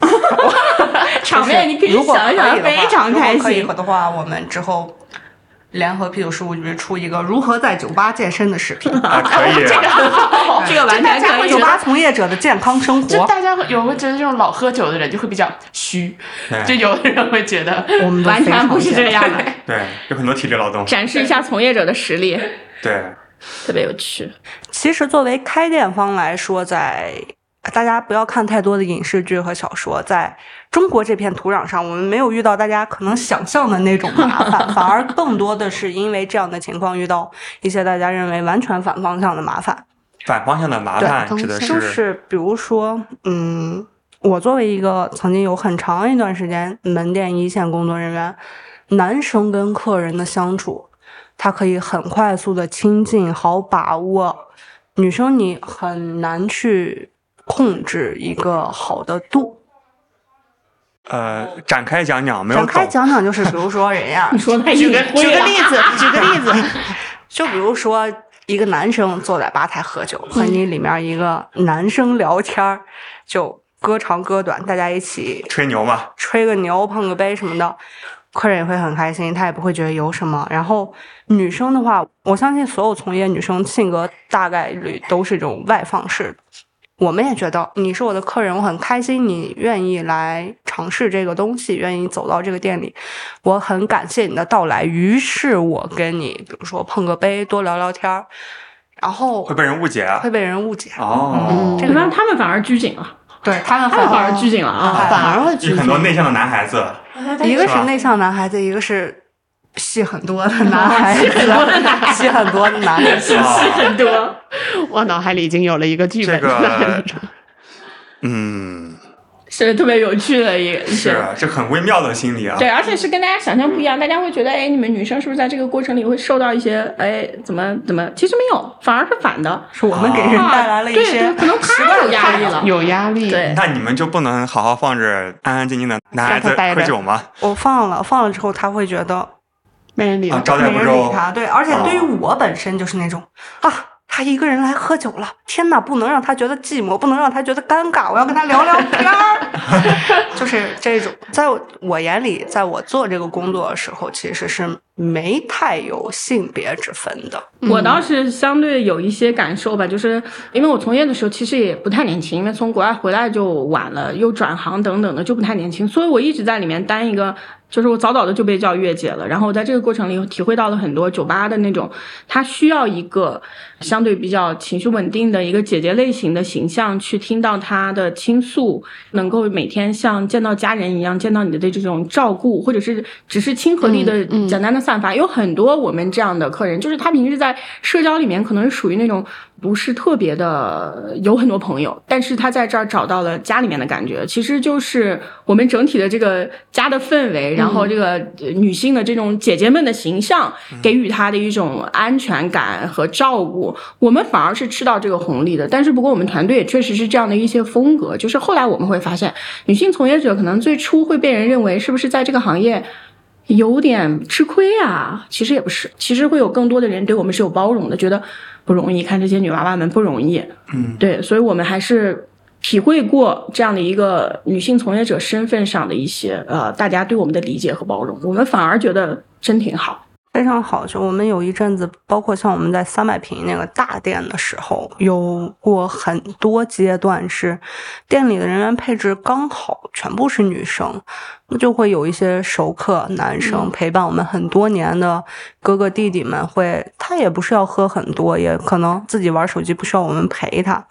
<laughs> 场面你可以如果想一想，可以的话非常开如果可以。的话，我们之后联合啤酒事务局出一个如何在酒吧健身的视频，啊，可以。<laughs> <laughs> 这个完全可以酒吧从业者的健康生活。就大家会有会觉得这种老喝酒的人就会比较虚，就有的人会觉得我们完全不是这样的，对，有很多体力劳动。展示一下从业者的实力，对，特别有趣。其实作为开店方来说，在大家不要看太多的影视剧和小说，在中国这片土壤上，我们没有遇到大家可能想象的那种麻烦，<laughs> 反而更多的是因为这样的情况遇到一些大家认为完全反方向的麻烦。反方向的麻烦指的就是是比如说，嗯，我作为一个曾经有很长一段时间门店一线工作人员，男生跟客人的相处，他可以很快速的亲近，好把握；女生你很难去控制一个好的度。呃，展开讲讲，没有展开。讲讲，就是比如说人呀，<laughs> 举个例子，举个例子，就比如说一个男生坐在吧台喝酒，和你里面一个男生聊天儿，就歌长歌短，大家一起吹牛嘛，吹个牛、碰个杯什么的，客人也会很开心，他也不会觉得有什么。然后女生的话，我相信所有从业女生性格大概率都是这种外放式的。我们也觉得你是我的客人，我很开心你愿意来尝试这个东西，愿意走到这个店里，我很感谢你的到来。于是我跟你，比如说碰个杯，多聊聊天儿，然后会被人误解。会被人误解。哦，这个那他们反而拘谨了，对他们他们反而而拘谨了啊。反而会有拘很多。内向的男孩子，一个是内向男孩子，一个是 <laughs> 戏很多的男孩子，戏很多的男孩子。<laughs> 啊很多，我脑海里已经有了一个剧本。这个，<laughs> 嗯，是特别有趣的一个是这很微妙的心理啊。对，而且是跟大家想象不一样，大家会觉得，哎，你们女生是不是在这个过程里会受到一些，哎，怎么怎么？其实没有，反而是反的，是我们给人带来了一些对对，可能他有压力了，有压力，对，那你们就不能好好放着安安静静的男孩子待着喝酒吗？我放了，放了之后他会觉得啊，没人理他。招待没人理不周。他。对，而且对于我本身就是那种啊，他一个人来喝酒了，天哪，不能让他觉得寂寞，不能让他觉得尴尬，我要跟他聊聊天儿。<laughs> 就是这种，在我眼里，在我做这个工作的时候，其实是没太有性别之分的。我倒是相对有一些感受吧，就是因为我从业的时候其实也不太年轻，因为从国外回来就晚了，又转行等等的就不太年轻，所以我一直在里面当一个。就是我早早的就被叫月姐了，然后我在这个过程里体会到了很多酒吧的那种，他需要一个相对比较情绪稳定的一个姐姐类型的形象，去听到她的倾诉，能够每天像见到家人一样见到你的这种照顾，或者是只是亲和力的简单的散发。有很多我们这样的客人，就是他平时在社交里面可能是属于那种。不是特别的有很多朋友，但是他在这儿找到了家里面的感觉，其实就是我们整体的这个家的氛围，然后这个女性的这种姐姐们的形象，给予他的一种安全感和照顾，我们反而是吃到这个红利的。但是不过我们团队也确实是这样的一些风格，就是后来我们会发现，女性从业者可能最初会被人认为是不是在这个行业。有点吃亏啊，其实也不是，其实会有更多的人对我们是有包容的，觉得不容易，看这些女娃娃们不容易，嗯，对，所以我们还是体会过这样的一个女性从业者身份上的一些呃，大家对我们的理解和包容，我们反而觉得真挺好。非常好，就我们有一阵子，包括像我们在三百平那个大店的时候，有过很多阶段是店里的人员配置刚好全部是女生，那就会有一些熟客男生陪伴我们很多年的哥哥弟弟们，会他也不是要喝很多，也可能自己玩手机不需要我们陪他，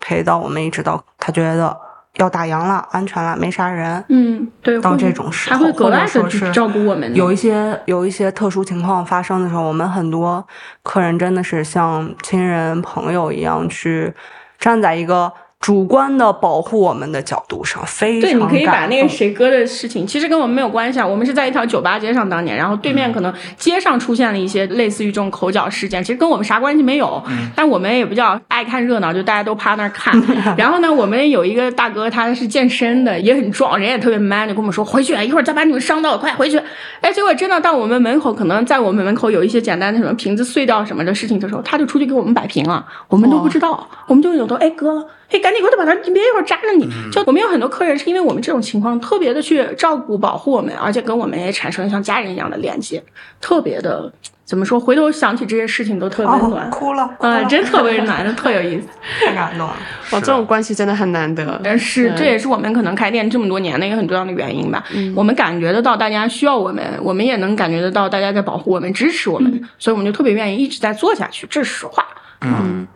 陪到我们一直到他觉得。要打烊了，安全了，没啥人。嗯，对。到这种时候，他会格外的照顾我们。有一些有一些特殊情况发生的时候，我们很多客人真的是像亲人朋友一样去站在一个。主观的保护我们的角度上，非常对，你可以把那个谁哥的事情，其实跟我们没有关系啊。我们是在一条酒吧街上当年，然后对面可能街上出现了一些类似于这种口角事件，其实跟我们啥关系没有。但我们也比较爱看热闹，就大家都趴那儿看。<laughs> 然后呢，我们有一个大哥，他是健身的，也很壮，人也特别 man，就跟我们说回去一会儿再把你们伤到，快回去。哎，结果真的到我们门口，可能在我们门口有一些简单的什么瓶子碎掉什么的事情的时候，他就出去给我们摆平了，我们都不知道，我们就有的哎哥。嘿，赶紧给我把他，你别一会儿扎着你。就我们有很多客人是因为我们这种情况特别的去照顾保护我们，而且跟我们也产生了像家人一样的连接，特别的怎么说？回头想起这些事情都特别温暖，哭了，啊，真特别暖，的特有意思，<laughs> 太感动了。哇，这种关系真的很难得。但是这也是我们可能开店这么多年的一个很重要的原因吧。我们感觉得到大家需要我们，我们也能感觉得到大家在保护我们、支持我们，所以我们就特别愿意一直在做下去。这是实话。嗯，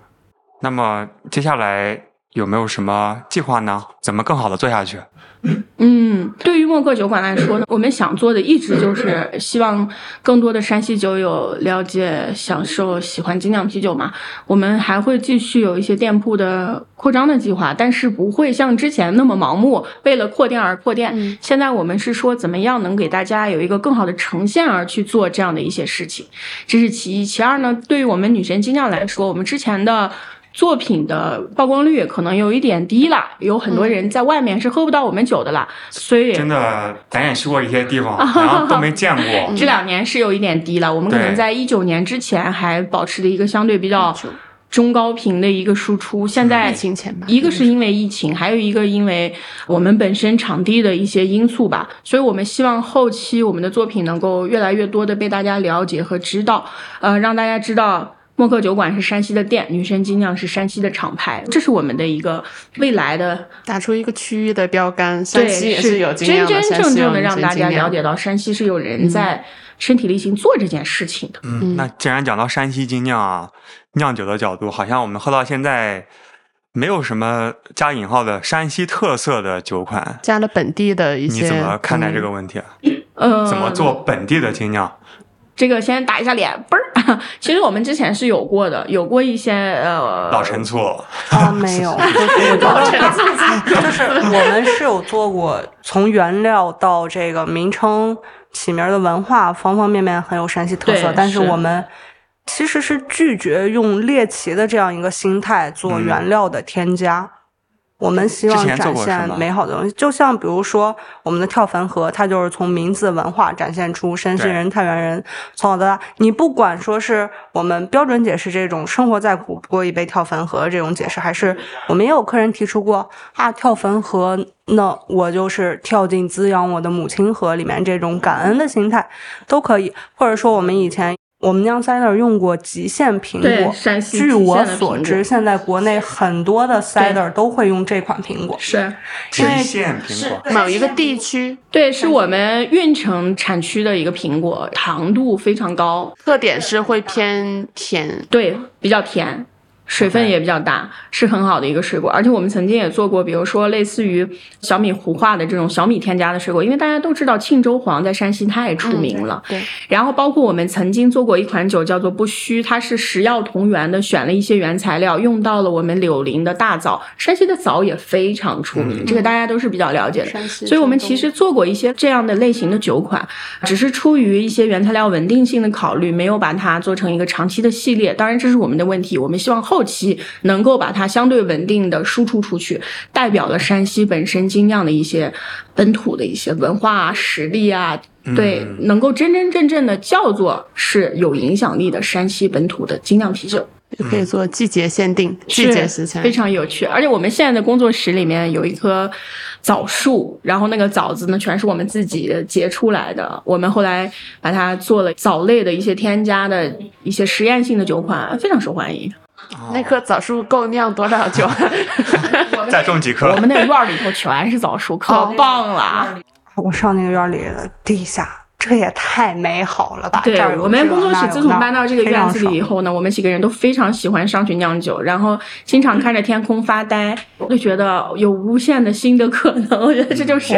那么接下来。有没有什么计划呢？怎么更好的做下去？嗯，对于默克酒馆来说呢，我们想做的一直就是希望更多的山西酒友了解、享受、喜欢精酿啤酒嘛。我们还会继续有一些店铺的扩张的计划，但是不会像之前那么盲目，为了扩店而扩店。现在我们是说，怎么样能给大家有一个更好的呈现而去做这样的一些事情，这是其一。其二呢，对于我们女神精酿来说，我们之前的。作品的曝光率可能有一点低了，有很多人在外面是喝不到我们酒的啦，所以真的咱也去过一些地方，<laughs> 然后都没见过。这两年是有一点低了，我们可能在一九年之前还保持着一个相对比较中高频的一个输出。现在疫情前吧，一个是因为疫情，还有一个因为我们本身场地的一些因素吧，所以我们希望后期我们的作品能够越来越多的被大家了解和知道，呃，让大家知道。默克酒馆是山西的店，女神精酿是山西的厂牌，这是我们的一个未来的打出一个区域的标杆。山西也是有真真正正的让大家了解到山西是有人在身体力行做这件事情的。嗯，那既然讲到山西精酿啊，酿酒的角度，好像我们喝到现在没有什么加引号的山西特色的酒款，加了本地的一些。你怎么看待这个问题？呃，怎么做本地的精酿？这个先打一下脸，嘣儿。<laughs> 其实我们之前是有过的，有过一些呃老陈醋啊，没有，就是 <laughs> 老陈醋，<laughs> 就是我们是有做过，从原料到这个名称起名的文化，方方面面很有山西特色。但是我们其实是拒绝用猎奇的这样一个心态做原料的添加。我们希望展现美好的东西，就像比如说我们的跳汾河，它就是从名字文化展现出山西人、太原人。从小到大，你不管说是我们标准解释这种生活再苦不过一杯跳汾河这种解释，还是我们也有客人提出过啊，跳汾河，那我就是跳进滋养我的母亲河里面这种感恩的心态都可以，或者说我们以前。我们酿 cider 用过极限苹果，对山西据我所知，现在国内很多的 cider 都会用这款苹果。是。极限苹果，某一个地区对，是我们运城产区的一个苹果，糖度非常高，特点是会偏甜，对，比较甜。水分也比较大，是很好的一个水果。而且我们曾经也做过，比如说类似于小米糊化的这种小米添加的水果，因为大家都知道庆州黄在山西太出名了。对，然后包括我们曾经做过一款酒叫做不虚，它是食药同源的，选了一些原材料，用到了我们柳林的大枣，山西的枣也非常出名，嗯这个大家都是比较了解的。山西所以我们其实做过一些这样的类型的酒款，只是出于一些原材料稳定性的考虑，没有把它做成一个长期的系列。当然，这是我们的问题，我们希望后期能够把它相对稳定的输出出去，代表了山西本身精酿的一些本土的一些文化啊、实力啊。对，嗯能够真真正正的叫做是有影响力的山西本土的精酿啤酒。就可以做季节限定、季节食材非。常有趣。而且我们现在的工作室里面有一棵枣树，然后那个枣子呢，全是我们自己结出来的。我们后来把它做了枣类的一些添加的一些实验性的酒款，非常受欢迎。那棵枣树够酿多少酒？<laughs> 再种几棵我，们那个院儿里头全是枣树，可棒了。我上那个院里的地下，这也太美好了吧！对我们工作室自从搬到这个院子里以后呢，我们几个人都非常喜欢上去酿酒，然后经常看着天空发呆，就觉得有无限的新的可能。我觉得这就是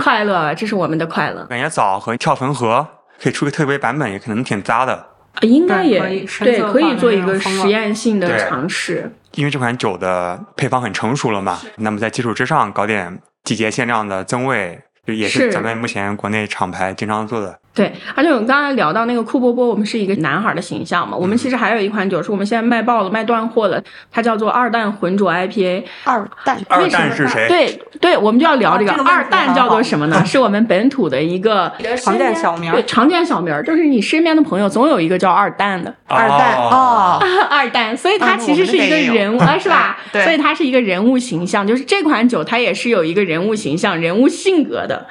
快乐，这是我们的快乐。感觉枣和跳汾河可以出个特别版本，也可能挺搭的。应该也对可以做一个实验性的尝试。因为这款酒的配方很成熟了嘛，那么在基础之上搞点季节限量的增味，就也是是咱们目前国内厂牌经常做的。对，而且我们刚才聊到那个酷波波，我们是一个男孩的形象嘛。我们其实还有一款酒是我们现在卖爆了、卖断货了，它叫做二蛋浑浊 IPA。二蛋，二为什么蛋是谁？对对，我们就要聊这个啊这个二蛋叫做什么呢？是我们本土的一个常见小名儿对，常见小名儿，就是你身边的朋友总有一个叫二蛋的。二蛋哦，哦，<laughs> 二蛋，所以它啊其实是一个人物，是吧？对所以它是一个人物形象，就是这款酒它也是有一个人物形象、人物性格的。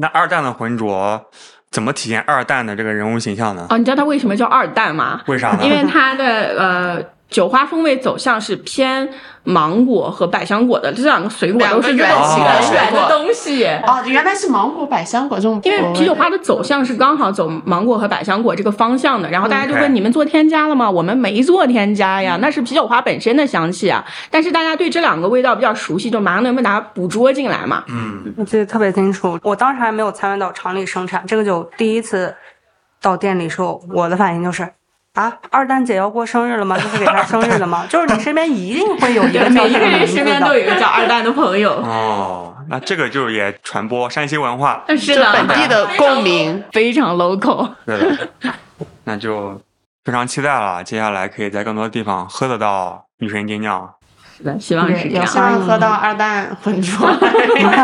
那二蛋的浑浊怎么体现二蛋的这个人物形象呢？哦，你知道他为什么叫二蛋吗？为啥呢？<laughs> 因为他的呃酒花风味走向是偏芒果和百香果的，这两个水果都是圆两个圆圆形圆的的东西。哦，原来是芒果百香果这种，因为啤酒花的走向是刚好走芒果和百香果这个方向的，然后大家就嗯问你们做添加了吗？我们没做添加呀，那是啤酒花本身的香气啊。但是大家对这两个味道比较熟悉，就马上能不能把它捕捉进来嘛？嗯，我记得特别清楚，我当时还没有参与到厂里生产这个酒，第一次到店里时候，我的反应就是。啊，二蛋姐要过生日了吗？就是给她生日了吗？就是你身边一定会有一个对，每一个人。身边都有一个叫二蛋的朋友。哦，那这个就是也传播山西文化。是的，本地的共鸣，非常 local。对的，那就非常期待了。接下来可以在更多地方喝得到女神精酿。是的，希望是这样。希望喝到二蛋浑浊。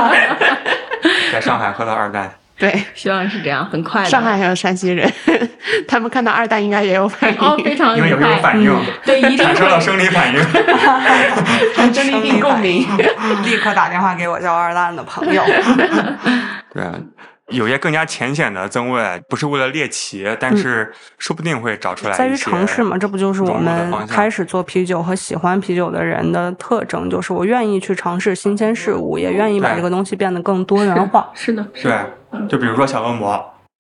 <laughs> 在上海喝到二蛋，对，<laughs> 希望是这样，很快的。上海还有山西人，<laughs> 他们看到二蛋应该也有反应，哦，非常有反应，对，一定产生了会。生理反应。产生了一定共鸣。<laughs> 立刻打电话给我叫二蛋的朋友。对，有些更加浅显的增味，不是为了猎奇，但是说不定会找出来在于尝试嘛，这不就是我们开始做啤酒和喜欢啤酒的人的特征？就是我愿意去尝试新鲜事物，也愿意把这个东西变得更多元化。<laughs> 是的，是的。对，就比如说小恶魔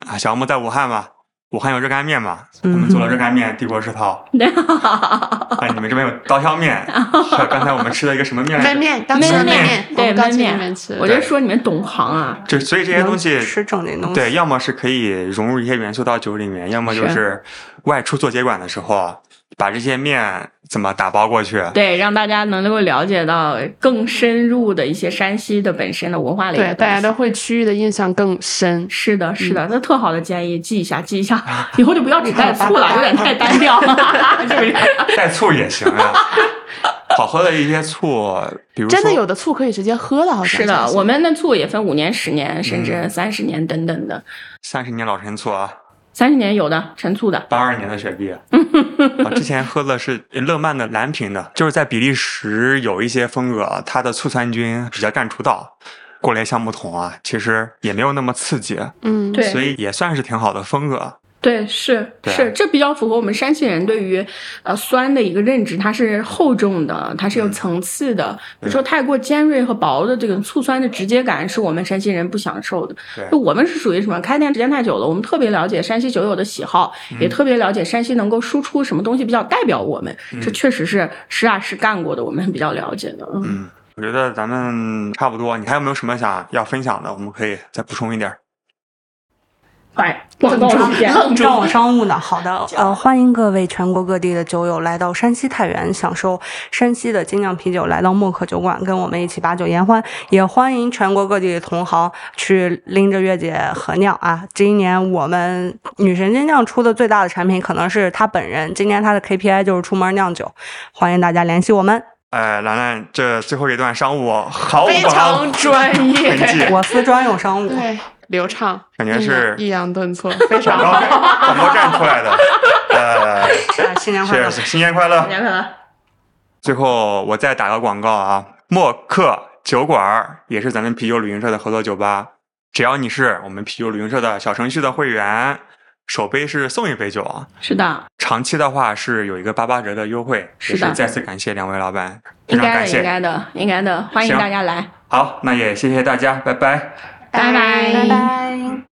啊，小恶魔在武汉嘛，武汉有热干面嘛，我嗯们做了热干面帝国世涛。<laughs> 啊，你们这边有刀削面，<laughs> 还有刚才我们吃的一个什么面来着？焖面，对们刚去焖面。我就说你们懂行啊。就所以这些东西吃正经东西。对，要么是可以融入一些元素到酒里面，要么就是外出做接管的时候，把这些面怎么打包过去。对，让大家能够了解到更深入的一些山西的本身的文化类的对，大家都会区域的印象更深。是的，是嗯的，那特好的建议，记一下，记一下，<laughs> 以后就不要只带醋了，有点太单调了，<laughs> 是不是？<laughs> 带醋也行啊。好喝的一些醋，比如真的有的醋可以直接喝的，好像是的，我们的醋也分五年、十年，甚嗯至三十年等等的。三十年老陈醋啊，三十年有的陈醋的，八二年的雪碧。我之前喝的是乐曼的蓝瓶的，就是在比利时有一些风格，它的醋酸菌比较占主导。过来橡木桶啊，其实也没有那么刺激，嗯，对所以也算是挺好的风格。对，是对是，这比较符合我们山西人对于呃酸的一个认知，它是厚重的，它是有层次的。比如说太过尖锐和薄的这个醋酸的直接感，是我们山西人不享受的。对就我们是属于什么？开店时间太久了，我们特别了解山西酒友的喜好，也特别了解山西能够输出什么东西比较代表我们。这确实是实打实干过的，我们比较了解的。嗯，嗯，我觉得咱们差不多。你还有没有什么想要分享的？我们可以再补充一点儿。快，广告时间。让我商务呢？好的，呃，欢迎各位全国各地的酒友来到山西太原，享受山西的精酿啤酒，来到默克酒馆跟我们一起把酒言欢。也欢迎全国各地的同行去拎着月姐合酿啊！今年我们女神精酿出的最大的产品可能是她本人，今年她的 KPI 就是出门酿酒，欢迎大家联系我们。哎，兰兰，这最后一段商务毫无非常专痕业，迹，我司专用商务。对，流畅，感觉是抑扬顿挫，<laughs> 非常好。广播站出来的。呃，啊新年快乐！新年快乐！年快乐最后我再打个广告啊，默克酒馆儿也是咱们啤酒旅行社的合作酒吧。只要你是我们啤酒旅行社的小程序的会员，首杯是送一杯酒啊。是的，长期的话是有一个八八折的优惠，也是的是再次感谢两位老板，非应该的，应常感谢。该的，应该的，欢迎大家来，好，那也谢谢大家，拜拜。拜拜。